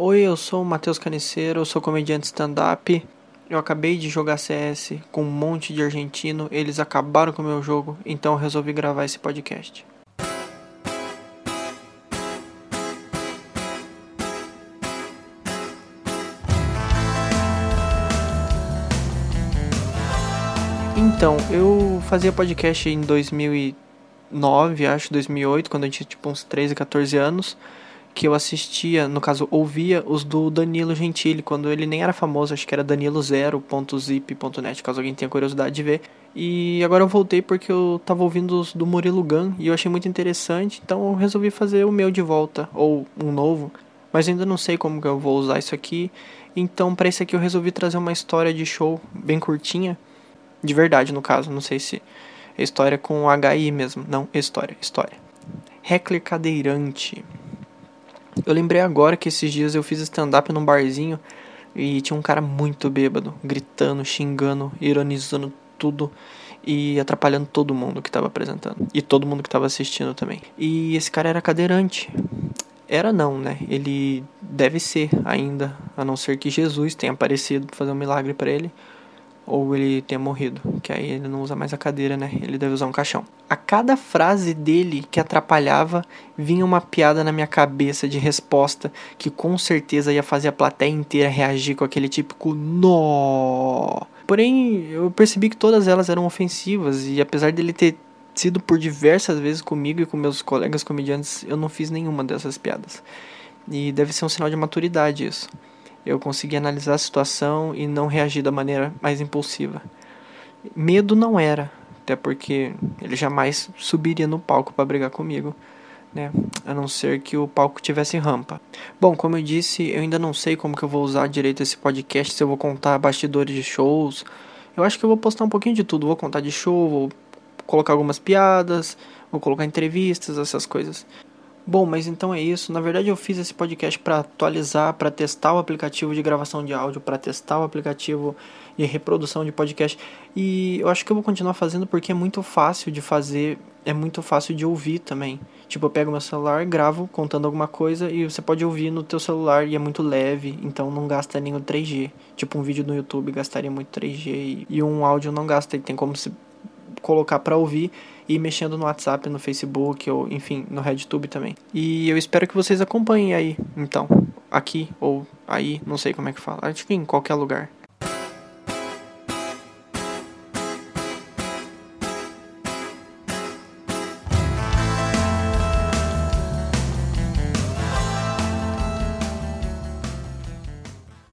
Oi, eu sou o Matheus Caniceiro, eu sou comediante stand-up. Eu acabei de jogar CS com um monte de argentino, eles acabaram com o meu jogo, então eu resolvi gravar esse podcast. Então, eu fazia podcast em 2009, acho, 2008, quando eu tinha tipo uns 13, 14 anos que eu assistia, no caso, ouvia os do Danilo Gentili, quando ele nem era famoso, acho que era danilo0.zip.net, caso alguém tenha curiosidade de ver. E agora eu voltei porque eu tava ouvindo os do Murilo Gun e eu achei muito interessante, então eu resolvi fazer o meu de volta, ou um novo. Mas ainda não sei como que eu vou usar isso aqui, então para esse aqui eu resolvi trazer uma história de show bem curtinha, de verdade no caso, não sei se é história com HI mesmo, não, história, história. Heckler Cadeirante. Eu lembrei agora que esses dias eu fiz stand-up num barzinho e tinha um cara muito bêbado, gritando, xingando, ironizando tudo e atrapalhando todo mundo que estava apresentando e todo mundo que estava assistindo também. E esse cara era cadeirante. Era não, né? Ele deve ser ainda, a não ser que Jesus tenha aparecido para fazer um milagre para ele ou ele tenha morrido, que aí ele não usa mais a cadeira, né? Ele deve usar um caixão. A cada frase dele que atrapalhava, vinha uma piada na minha cabeça de resposta que com certeza ia fazer a plateia inteira reagir com aquele típico nó. Porém, eu percebi que todas elas eram ofensivas e apesar dele ter sido por diversas vezes comigo e com meus colegas comediantes, eu não fiz nenhuma dessas piadas. E deve ser um sinal de maturidade isso eu consegui analisar a situação e não reagir da maneira mais impulsiva. Medo não era, até porque ele jamais subiria no palco para brigar comigo, né? A não ser que o palco tivesse rampa. Bom, como eu disse, eu ainda não sei como que eu vou usar direito esse podcast, se eu vou contar bastidores de shows. Eu acho que eu vou postar um pouquinho de tudo, vou contar de show, vou colocar algumas piadas, vou colocar entrevistas, essas coisas. Bom, mas então é isso. Na verdade, eu fiz esse podcast para atualizar, para testar o aplicativo de gravação de áudio, para testar o aplicativo de reprodução de podcast. E eu acho que eu vou continuar fazendo porque é muito fácil de fazer, é muito fácil de ouvir também. Tipo, eu pego meu celular, gravo contando alguma coisa e você pode ouvir no teu celular e é muito leve, então não gasta o 3G. Tipo, um vídeo no YouTube gastaria muito 3G e, um áudio não gasta, e tem como se colocar para ouvir e mexendo no WhatsApp, no Facebook ou enfim, no RedTube também. E eu espero que vocês acompanhem aí, então, aqui ou aí, não sei como é que fala, acho que em qualquer lugar.